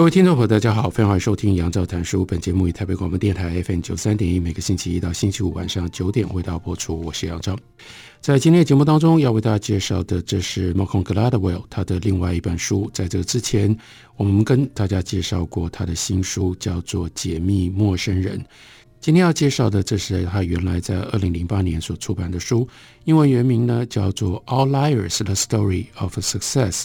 各位听众朋友，大家好，非常欢迎收听杨照谈书。本节目以台北广播电台 FM 九三点一，每个星期一到星期五晚上九点为大家播出。我是杨照，在今天的节目当中要为大家介绍的，这是 Malcolm Gladwell 他的另外一本书。在这之前，我们跟大家介绍过他的新书，叫做《解密陌生人》。今天要介绍的，这是他原来在二零零八年所出版的书，英文原名呢叫做《Outliers: The Story of Success》。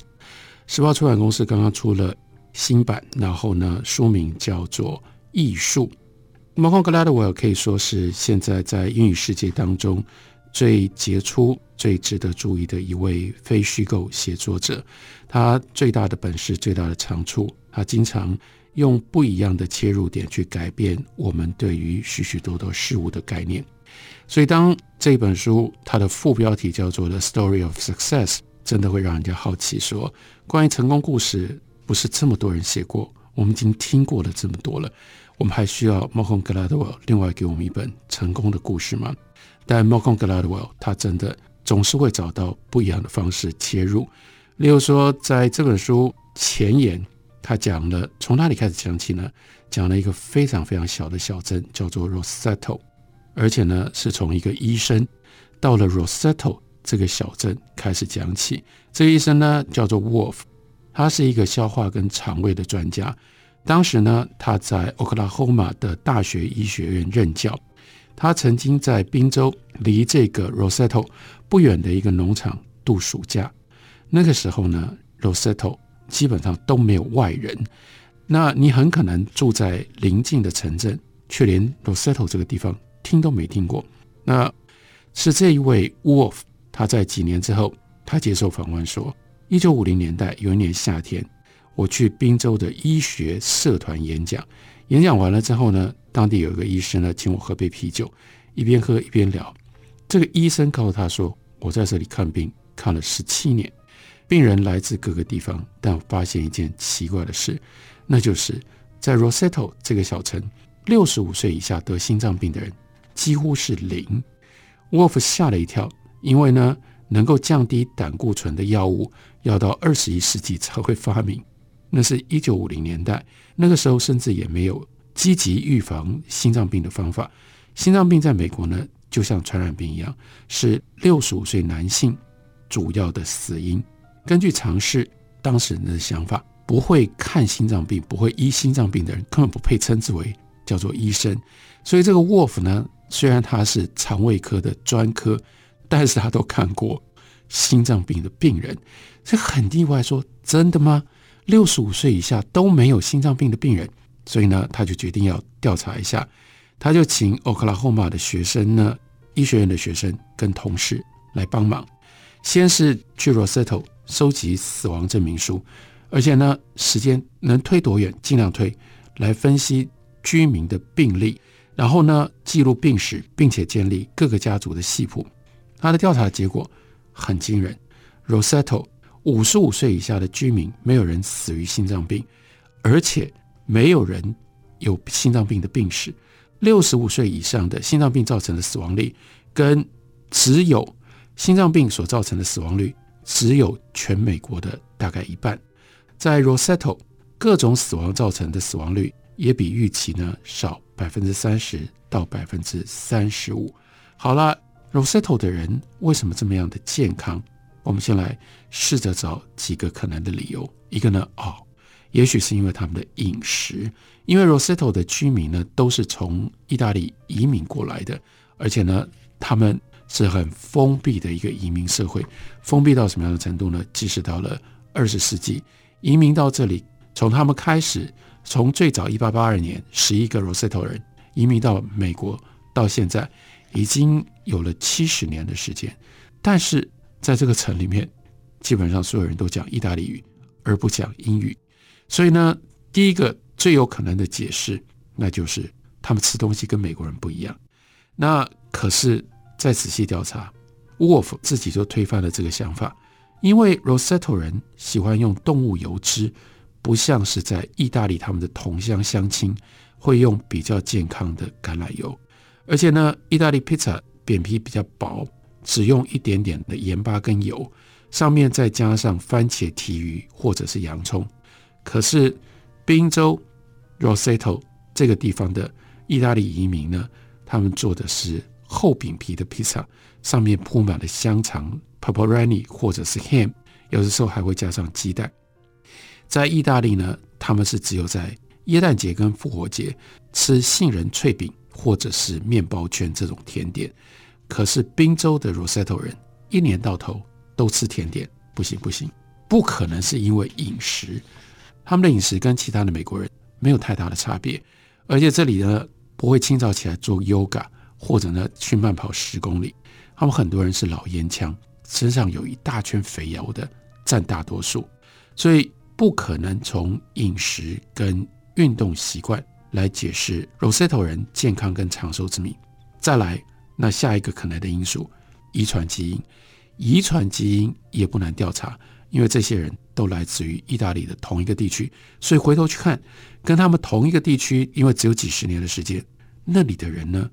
时报出版公司刚刚出了。新版，然后呢，书名叫做《艺术》。Malcolm Gladwell 可以说是现在在英语世界当中最杰出、最值得注意的一位非虚构写作者。他最大的本事、最大的长处，他经常用不一样的切入点去改变我们对于许许多多事物的概念。所以，当这本书它的副标题叫做《The Story of Success》，真的会让人家好奇说，关于成功故事。不是这么多人写过，我们已经听过了这么多了，我们还需要 Malcolm Gladwell 另外给我们一本成功的故事吗？但 Malcolm Gladwell 他真的总是会找到不一样的方式切入。例如说，在这本书前言，他讲了从哪里开始讲起呢？讲了一个非常非常小的小镇，叫做 Rosetto，而且呢是从一个医生到了 Rosetto 这个小镇开始讲起。这个医生呢叫做 Wolf。他是一个消化跟肠胃的专家。当时呢，他在 Oklahoma 的大学医学院任教。他曾经在宾州离这个 Rosetto 不远的一个农场度暑假。那个时候呢，Rosetto 基本上都没有外人。那你很可能住在邻近的城镇，却连 Roseto 这个地方听都没听过。那是这一位 Wolf，他在几年之后，他接受访问说。一九五零年代有一年夏天，我去宾州的医学社团演讲。演讲完了之后呢，当地有一个医生呢，请我喝杯啤酒，一边喝一边聊。这个医生告诉他说：“我在这里看病看了十七年，病人来自各个地方，但我发现一件奇怪的事，那就是在 Roseto 这个小城，六十五岁以下得心脏病的人几乎是零。” Wolf 吓了一跳，因为呢。能够降低胆固醇的药物要到二十一世纪才会发明，那是一九五零年代，那个时候甚至也没有积极预防心脏病的方法。心脏病在美国呢，就像传染病一样，是六十五岁男性主要的死因。根据尝试，当时人的想法，不会看心脏病、不会医心脏病的人，根本不配称之为叫做医生。所以这个 Wolf 呢，虽然他是肠胃科的专科。但是他都看过心脏病的病人，这很意外。说真的吗？六十五岁以下都没有心脏病的病人，所以呢，他就决定要调查一下。他就请奥克拉荷马的学生呢，医学院的学生跟同事来帮忙。先是去 Roseto 收集死亡证明书，而且呢，时间能推多远尽量推，来分析居民的病历，然后呢，记录病史，并且建立各个家族的系谱。他的调查结果很惊人，Roseto 五十五岁以下的居民没有人死于心脏病，而且没有人有心脏病的病史。六十五岁以上的心脏病造成的死亡率，跟只有心脏病所造成的死亡率只有全美国的大概一半。在 Roseto 各种死亡造成的死亡率也比预期呢少百分之三十到百分之三十五。好了。Rosetto 的人为什么这么样的健康？我们先来试着找几个可能的理由。一个呢，哦，也许是因为他们的饮食，因为 Rosetto 的居民呢都是从意大利移民过来的，而且呢，他们是很封闭的一个移民社会，封闭到什么样的程度呢？即使到了二十世纪，移民到这里，从他们开始，从最早一八八二年十一个 Roseto 人移民到美国，到现在。已经有了七十年的时间，但是在这个城里面，基本上所有人都讲意大利语，而不讲英语。所以呢，第一个最有可能的解释，那就是他们吃东西跟美国人不一样。那可是再仔细调查，Wolf 自己就推翻了这个想法，因为 Rosetto 人喜欢用动物油脂，不像是在意大利他们的同乡乡亲会用比较健康的橄榄油，而且呢，意大利披萨扁皮比较薄，只用一点点的盐巴跟油，上面再加上番茄、提鱼或者是洋葱。可是宾州 Rosetto 这个地方的意大利移民呢，他们做的是厚饼皮的披萨，上面铺满了香肠 pepperoni 或者是 ham，有的时候还会加上鸡蛋。在意大利呢，他们是只有在耶诞节跟复活节吃杏仁脆饼或者是面包圈这种甜点。可是宾州的 Rosetto 人一年到头都吃甜点，不行不行，不可能是因为饮食。他们的饮食跟其他的美国人没有太大的差别，而且这里呢不会清早起来做 yoga 或者呢去慢跑十公里。他们很多人是老烟枪，身上有一大圈肥油的占大多数，所以不可能从饮食跟运动习惯来解释 Rosetto 人健康跟长寿之谜。再来，那下一个可能的因素，遗传基因，遗传基因也不难调查。因为这些人都来自于意大利的同一个地区，所以回头去看，跟他们同一个地区，因为只有几十年的时间，那里的人呢，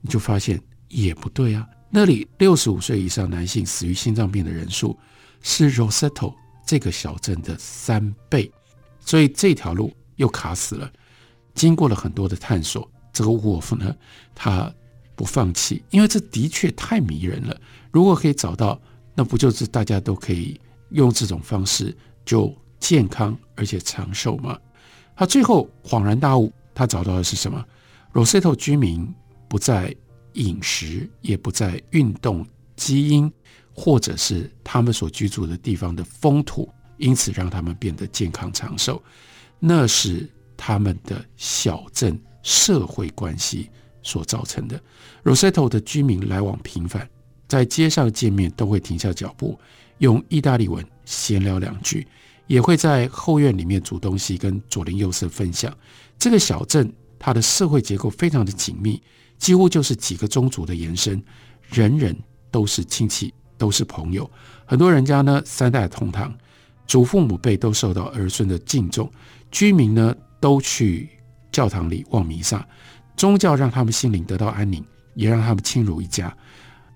你就发现也不对啊。那里六十五岁以上男性死于心脏病的人数是 Rosetto 这个小镇的三倍，所以这条路又卡死了。经过了很多的探索，这个沃夫呢，他不放弃，因为这的确太迷人了。如果可以找到，那不就是大家都可以。用这种方式就健康而且长寿吗？他最后恍然大悟，他找到的是什么？Rosetto 居民不在饮食，也不在运动基因，或者是他们所居住的地方的风土，因此让他们变得健康长寿。那是他们的小镇社会关系所造成的。Rosetto 的居民来往频繁，在街上见面都会停下脚步。用意大利文闲聊两句，也会在后院里面煮东西，跟左邻右舍分享。这个小镇它的社会结构非常的紧密，几乎就是几个宗族的延伸，人人都是亲戚，都是朋友。很多人家呢三代同堂，祖父母辈都受到儿孙的敬重，居民呢都去教堂里望弥撒，宗教让他们心灵得到安宁，也让他们亲如一家。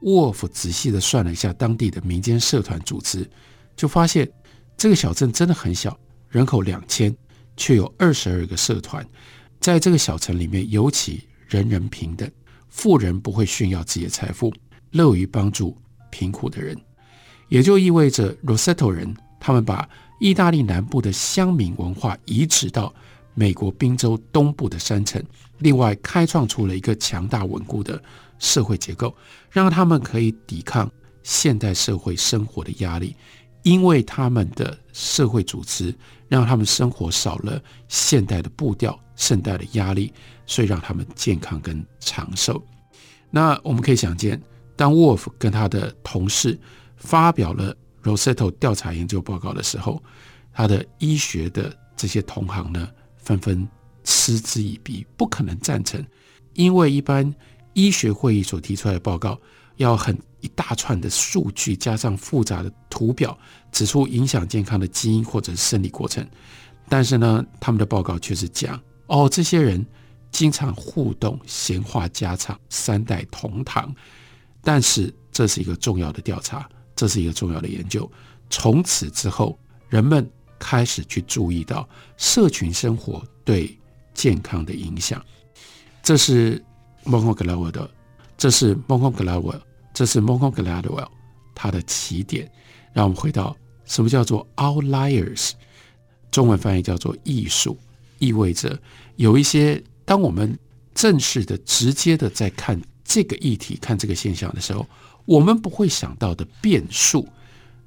沃夫仔细地算了一下当地的民间社团组织，就发现这个小镇真的很小，人口两千，却有二十二个社团。在这个小城里面，尤其人人平等，富人不会炫耀自己的财富，乐于帮助贫苦的人。也就意味着 Rosetto 人，他们把意大利南部的乡民文化移植到美国宾州东部的山城，另外开创出了一个强大稳固的。社会结构让他们可以抵抗现代社会生活的压力，因为他们的社会组织让他们生活少了现代的步调、现代的压力，所以让他们健康跟长寿。那我们可以想见，当 Wolf 跟他的同事发表了 Rosetto 调查研究报告的时候，他的医学的这些同行呢，纷纷嗤之以鼻，不可能赞成，因为一般。医学会议所提出来的报告，要很一大串的数据，加上复杂的图表，指出影响健康的基因或者是生理过程。但是呢，他们的报告却是讲，哦，这些人经常互动、闲话家常、三代同堂。但是这是一个重要的调查，这是一个重要的研究。从此之后，人们开始去注意到社群生活对健康的影响。这是。Malcolm Gladwell 的，这是 Malcolm Gladwell，这是 Malcolm Gladwell，他的起点。让我们回到什么叫做 outliers，中文翻译叫做异数，意味着有一些当我们正式的、直接的在看这个议题、看这个现象的时候，我们不会想到的变数，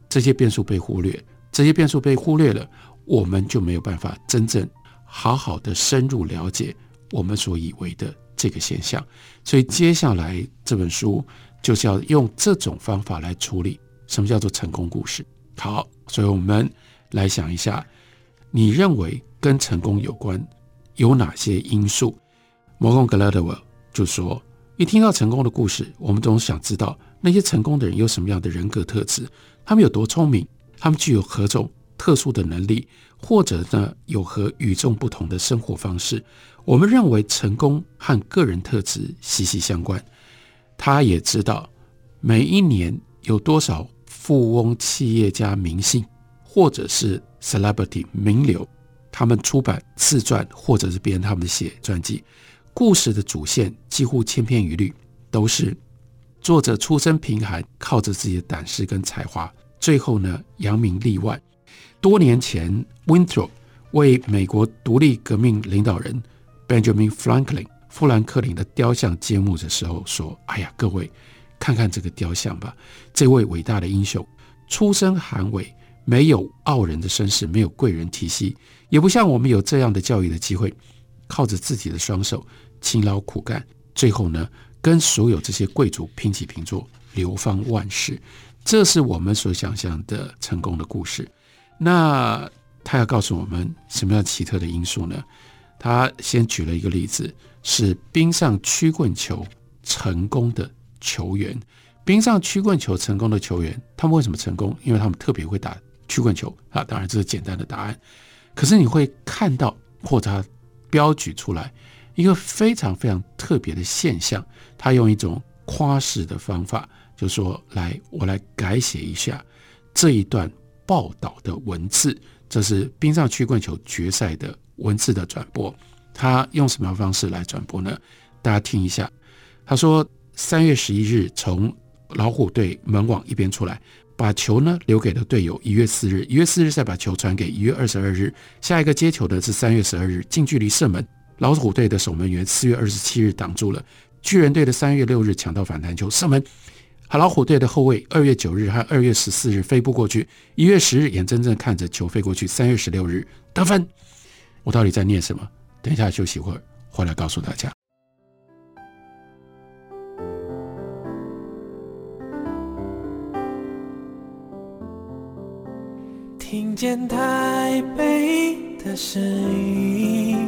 这些变数被忽略，这些变数被忽略了，我们就没有办法真正好好的深入了解我们所以为的。这个现象，所以接下来这本书就是要用这种方法来处理什么叫做成功故事。好，所以我们来想一下，你认为跟成功有关有哪些因素摩根格拉德沃就说，一听到成功的故事，我们总想知道那些成功的人有什么样的人格特质，他们有多聪明，他们具有何种特殊的能力，或者呢，有何与众不同的生活方式。我们认为成功和个人特质息息相关。他也知道每一年有多少富翁、企业家、明星，或者是 celebrity 名流，他们出版自传，或者是别人他们的写传记，故事的主线几乎千篇一律，都是作者出身贫寒，靠着自己的胆识跟才华，最后呢扬名立万。多年前，Winthrop 为美国独立革命领导人。Benjamin Franklin 富兰克林的雕像揭幕的时候说：“哎呀，各位，看看这个雕像吧，这位伟大的英雄，出身寒微，没有傲人的身世，没有贵人提携，也不像我们有这样的教育的机会，靠着自己的双手勤劳苦干，最后呢，跟所有这些贵族平起平坐，流芳万世。这是我们所想象的成功的故事。那他要告诉我们什么样奇特的因素呢？”他先举了一个例子，是冰上曲棍球成功的球员。冰上曲棍球成功的球员，他们为什么成功？因为他们特别会打曲棍球啊！当然这是简单的答案。可是你会看到，或者他标举出来一个非常非常特别的现象。他用一种夸饰的方法，就说：“来，我来改写一下这一段报道的文字。”这是冰上曲棍球决赛的。文字的转播，他用什么方式来转播呢？大家听一下。他说：三月十一日从老虎队门网一边出来，把球呢留给了队友。一月四日，一月四日再把球传给一月二十二日。下一个接球的是三月十二日近距离射门，老虎队的守门员四月二十七日挡住了。巨人队的三月六日抢到反弹球射门，好，老虎队的后卫二月九日和二月十四日飞步过去，一月十日眼睁睁看着球飞过去，三月十六日得分。我到底在念什么？等一下休息会儿，回来告诉大家。听见台北的声音，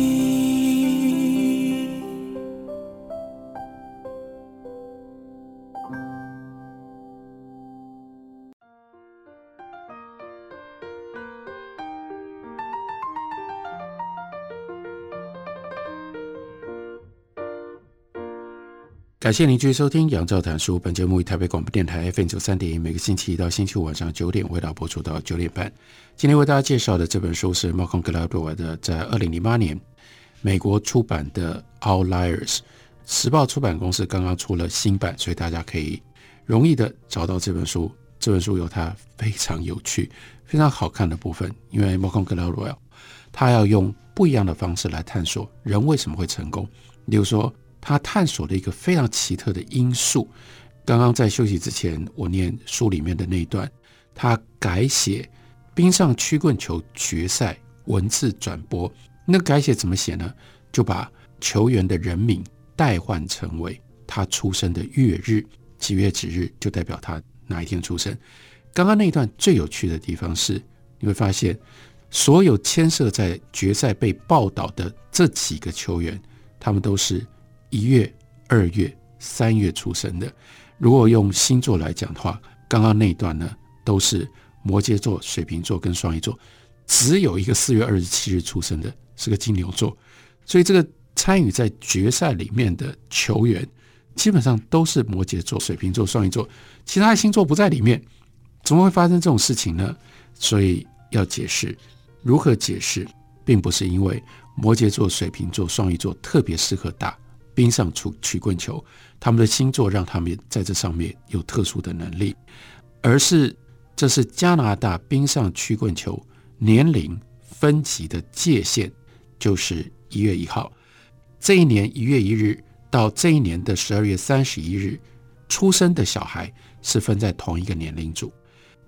感谢您继续收听《杨照谈书》。本节目以台北广播电台 FM 九三点一，每个星期一到星期五晚上九点为大家播出到九点半。今天为大家介绍的这本书是 Malcolm Gladwell 的，在二零零八年美国出版的《Outliers》。时报出版公司刚刚出了新版，所以大家可以容易的找到这本书。这本书有它非常有趣、非常好看的部分，因为 Malcolm Gladwell 他要用不一样的方式来探索人为什么会成功，例如说。他探索了一个非常奇特的因素。刚刚在休息之前，我念书里面的那一段，他改写冰上曲棍球决赛文字转播。那改写怎么写呢？就把球员的人名代换成为他出生的月日，几月几日就代表他哪一天出生。刚刚那一段最有趣的地方是，你会发现所有牵涉在决赛被报道的这几个球员，他们都是。一月、二月、三月出生的，如果用星座来讲的话，刚刚那一段呢，都是摩羯座、水瓶座跟双鱼座，只有一个四月二十七日出生的，是个金牛座。所以这个参与在决赛里面的球员，基本上都是摩羯座、水瓶座、双鱼座，其他的星座不在里面，怎么会发生这种事情呢？所以要解释，如何解释，并不是因为摩羯座、水瓶座、双鱼座特别适合打。冰上曲曲棍球，他们的星座让他们在这上面有特殊的能力，而是这是加拿大冰上曲棍球年龄分级的界限，就是一月一号。这一年一月一日到这一年的十二月三十一日出生的小孩是分在同一个年龄组。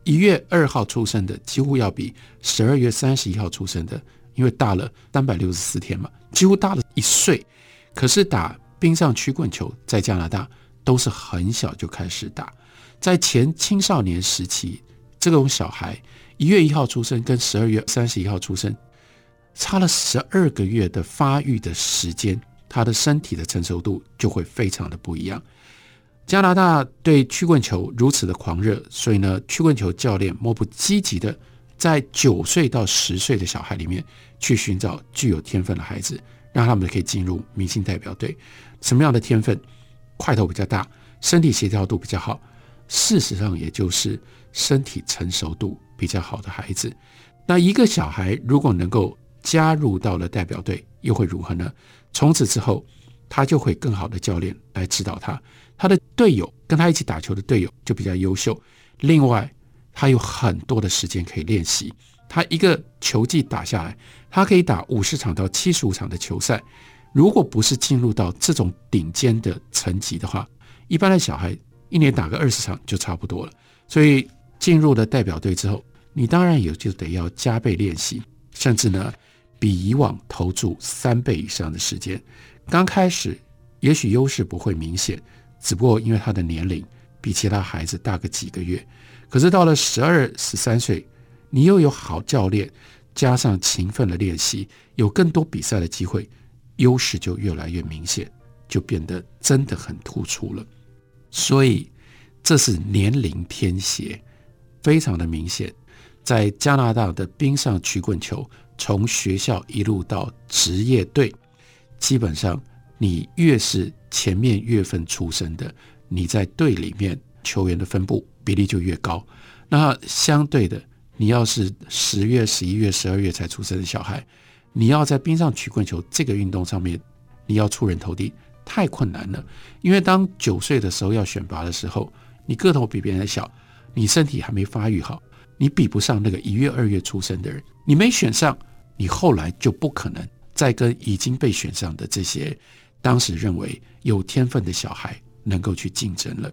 一月二号出生的几乎要比十二月三十一号出生的，因为大了三百六十四天嘛，几乎大了一岁。可是打冰上曲棍球在加拿大都是很小就开始打，在前青少年时期，这种小孩一月一号出生跟十二月三十一号出生，差了十二个月的发育的时间，他的身体的成熟度就会非常的不一样。加拿大对曲棍球如此的狂热，所以呢，曲棍球教练莫不积极的在九岁到十岁的小孩里面去寻找具有天分的孩子，让他们可以进入明星代表队。什么样的天分？块头比较大，身体协调度比较好，事实上也就是身体成熟度比较好的孩子。那一个小孩如果能够加入到了代表队，又会？如何呢？从此之后，他就会？更好的教练来指导他。他的队友跟他一起打球的队友就比较优秀。另外，他有很多的时间可以练习。他一个球季打下来，他可以打五十场到七十五场的球赛。如果不是进入到这种顶尖的层级的话，一般的小孩一年打个二十场就差不多了。所以进入了代表队之后，你当然也就得要加倍练习，甚至呢比以往投注三倍以上的时间。刚开始也许优势不会明显。只不过因为他的年龄比其他孩子大个几个月，可是到了十二、十三岁，你又有好教练，加上勤奋的练习，有更多比赛的机会，优势就越来越明显，就变得真的很突出了。所以这是年龄偏斜，非常的明显。在加拿大的冰上曲棍球，从学校一路到职业队，基本上。你越是前面月份出生的，你在队里面球员的分布比例就越高。那相对的，你要是十月、十一月、十二月才出生的小孩，你要在冰上曲棍球这个运动上面，你要出人头地太困难了。因为当九岁的时候要选拔的时候，你个头比别人小，你身体还没发育好，你比不上那个一月、二月出生的人。你没选上，你后来就不可能再跟已经被选上的这些。当时认为有天分的小孩能够去竞争了，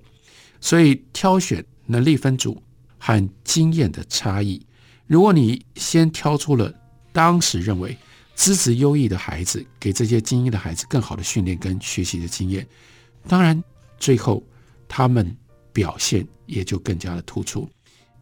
所以挑选能力分组和经验的差异。如果你先挑出了当时认为资质优异的孩子，给这些精英的孩子更好的训练跟学习的经验，当然最后他们表现也就更加的突出。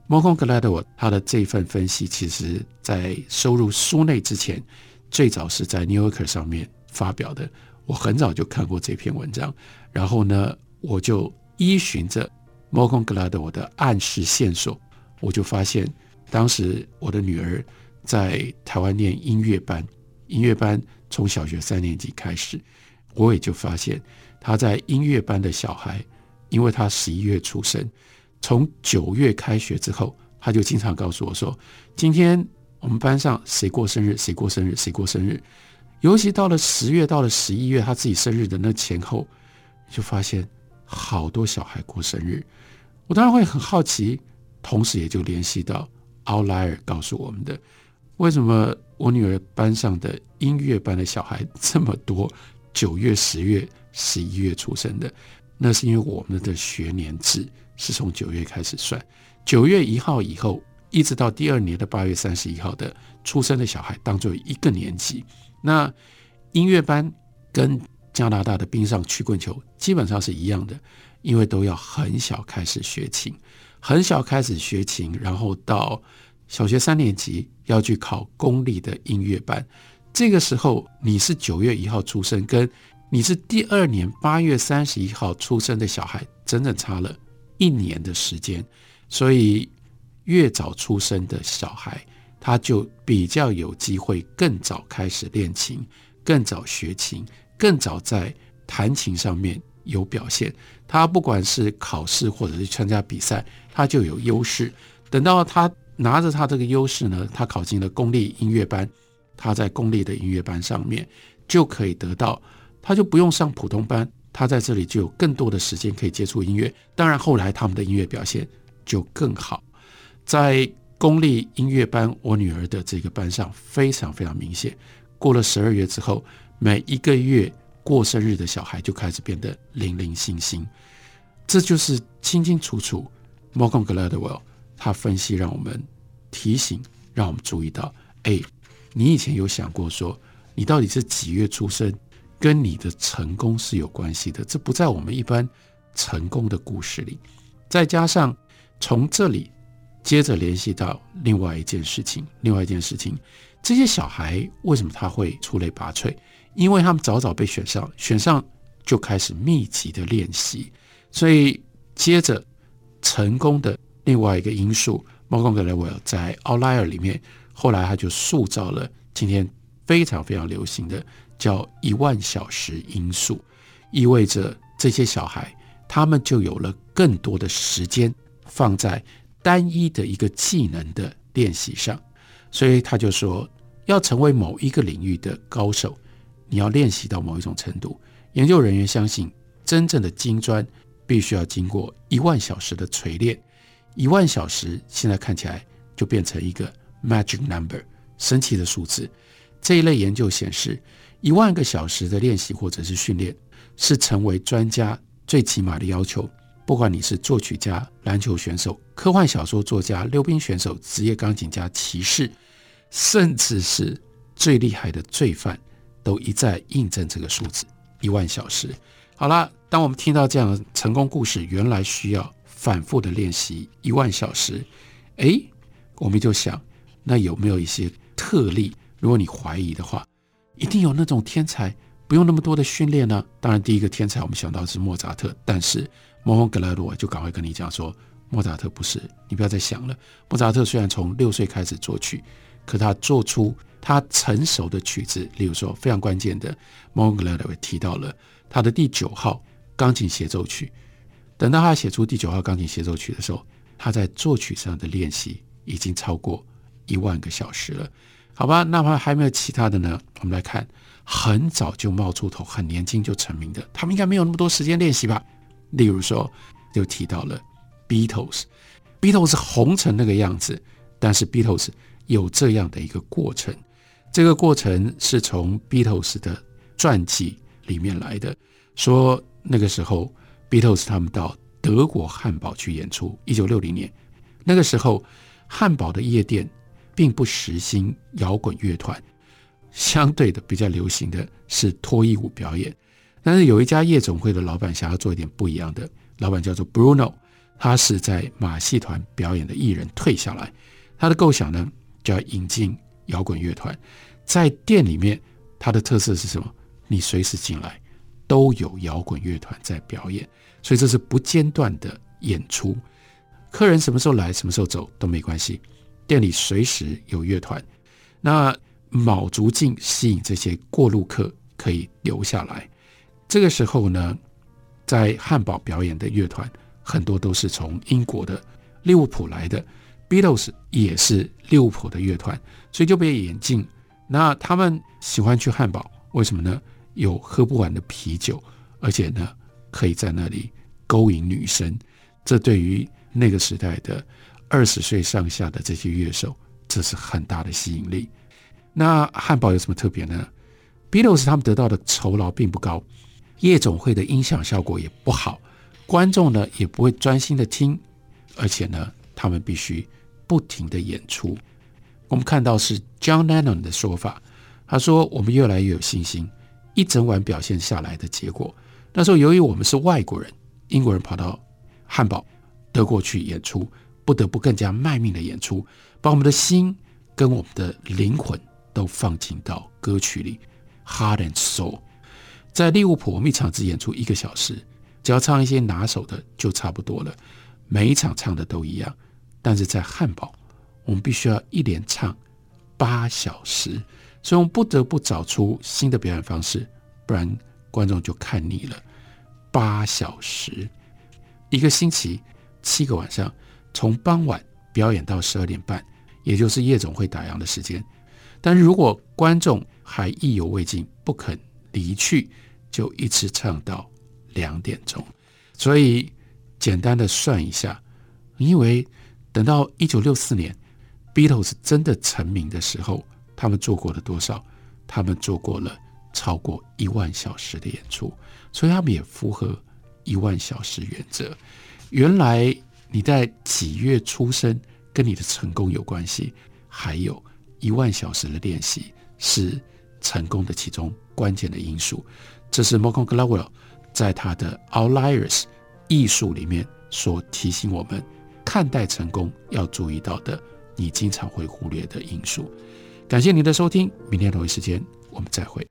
Malcolm Gladwell 他的这份分析，其实在收入书内之前，最早是在 New Yorker 上面发表的。我很早就看过这篇文章，然后呢，我就依循着 Malcolm Gladwell 的暗示线索，我就发现，当时我的女儿在台湾念音乐班，音乐班从小学三年级开始，我也就发现他在音乐班的小孩，因为他十一月出生，从九月开学之后，他就经常告诉我说，今天我们班上谁过生日，谁过生日，谁过生日。尤其到了十月，到了十一月，他自己生日的那前后，就发现好多小孩过生日。我当然会很好奇，同时也就联系到 Outlier 告诉我们的，为什么我女儿班上的音乐班的小孩这么多，九月、十月、十一月出生的？那是因为我们的学年制是从九月开始算，九月一号以后，一直到第二年的八月三十一号的出生的小孩，当作一个年级。那音乐班跟加拿大的冰上曲棍球基本上是一样的，因为都要很小开始学琴，很小开始学琴，然后到小学三年级要去考公立的音乐班。这个时候你是九月一号出生，跟你是第二年八月三十一号出生的小孩，整整差了一年的时间。所以越早出生的小孩，他就比较有机会更早开始练琴，更早学琴，更早在弹琴上面有表现。他不管是考试或者是参加比赛，他就有优势。等到他拿着他这个优势呢，他考进了公立音乐班，他在公立的音乐班上面就可以得到，他就不用上普通班，他在这里就有更多的时间可以接触音乐。当然后来他们的音乐表现就更好，在。公立音乐班，我女儿的这个班上非常非常明显。过了十二月之后，每一个月过生日的小孩就开始变得零零星星，这就是清清楚楚。Malcolm Gladwell 他分析让我们提醒，让我们注意到，哎，你以前有想过说，你到底是几月出生，跟你的成功是有关系的，这不在我们一般成功的故事里。再加上从这里接着联系到另外一件事情，另外一件事情，这些小孩为什么他会出类拔萃？因为他们早早被选上，选上就开始密集的练习，所以接着成功的另外一个因素，Malcolm Gladwell 在《Outlier》里面，后来他就塑造了今天非常非常流行的叫“一万小时因素”，意味着这些小孩他们就有了更多的时间放在单一的一个技能的练习上，所以他就说，要成为某一个领域的高手。你要练习到某一种程度，研究人员相信，真正的金砖必须要经过一万小时的锤炼。一万小时现在看起来就变成一个 magic number，神奇的数字。这一类研究显示，一万个小时的练习或者是训练，是成为专家最起码的要求。不管你是作曲家、篮球选手、科幻小说作家、溜冰选手、职业钢琴家、骑士，甚至是最厉害的罪犯。都一再印证这个数字一万小时。好了，当我们听到这样的成功故事，原来需要反复的练习一万小时，诶，我们就想，那有没有一些特例？如果你怀疑的话，一定有那种天才不用那么多的训练呢？当然，第一个天才我们想到是莫扎特，但是莫宏格莱罗就赶快跟你讲说，莫扎特不是，你不要再想了。莫扎特虽然从六岁开始作曲，可他做出。他成熟的曲子，例如说非常关键的 Montgomery 提到了他的第九号钢琴协奏曲。等到他写出第九号钢琴协奏曲的时候，他在作曲上的练习已经超过一万个小时了。好吧，那么还没有其他的呢？我们来看，很早就冒出头、很年轻就成名的，他们应该没有那么多时间练习吧？例如说，就提到了 Beatles，Beatles 红成那个样子，但是 Beatles 有这样的一个过程。这个过程是从 Beatles 的传记里面来的，说那个时候 Beatles 他们到德国汉堡去演出，一九六零年，那个时候汉堡的夜店并不实行摇滚乐团，相对的比较流行的是脱衣舞表演。但是有一家夜总会的老板想要做一点不一样的，老板叫做 Bruno，他是在马戏团表演的艺人退下来，他的构想呢就要引进。摇滚乐团在店里面，它的特色是什么？你随时进来都有摇滚乐团在表演，所以这是不间断的演出。客人什么时候来，什么时候走都没关系，店里随时有乐团。那卯足劲吸引这些过路客可以留下来。这个时候呢，在汉堡表演的乐团很多都是从英国的利物浦来的。Beatles 也是利物浦的乐团，所以就被引进。那他们喜欢去汉堡，为什么呢？有喝不完的啤酒，而且呢，可以在那里勾引女生。这对于那个时代的二十岁上下的这些乐手，这是很大的吸引力。那汉堡有什么特别呢？Beatles 他们得到的酬劳并不高，夜总会的音响效果也不好，观众呢也不会专心的听，而且呢，他们必须。不停的演出，我们看到是 John Lennon 的说法。他说：“我们越来越有信心，一整晚表现下来的结果。那时候由于我们是外国人，英国人跑到汉堡、德国去演出，不得不更加卖命的演出，把我们的心跟我们的灵魂都放进到歌曲里，Heart and Soul。在利物浦，我们一场只演出一个小时，只要唱一些拿手的就差不多了，每一场唱的都一样。”但是在汉堡，我们必须要一连唱八小时，所以我们不得不找出新的表演方式，不然观众就看腻了。八小时，一个星期七个晚上，从傍晚表演到十二点半，也就是夜总会打烊的时间。但如果观众还意犹未尽，不肯离去，就一直唱到两点钟。所以简单的算一下，因为？等到一九六四年，Beatles 真的成名的时候，他们做过了多少？他们做过了超过一万小时的演出，所以他们也符合一万小时原则。原来你在几月出生跟你的成功有关系，还有一万小时的练习是成功的其中关键的因素。这是 Malcolm Gladwell 在他的 Outliers 艺术里面所提醒我们看待成功要注意到的，你经常会忽略的因素。感谢您的收听，明天同一时间我们再会。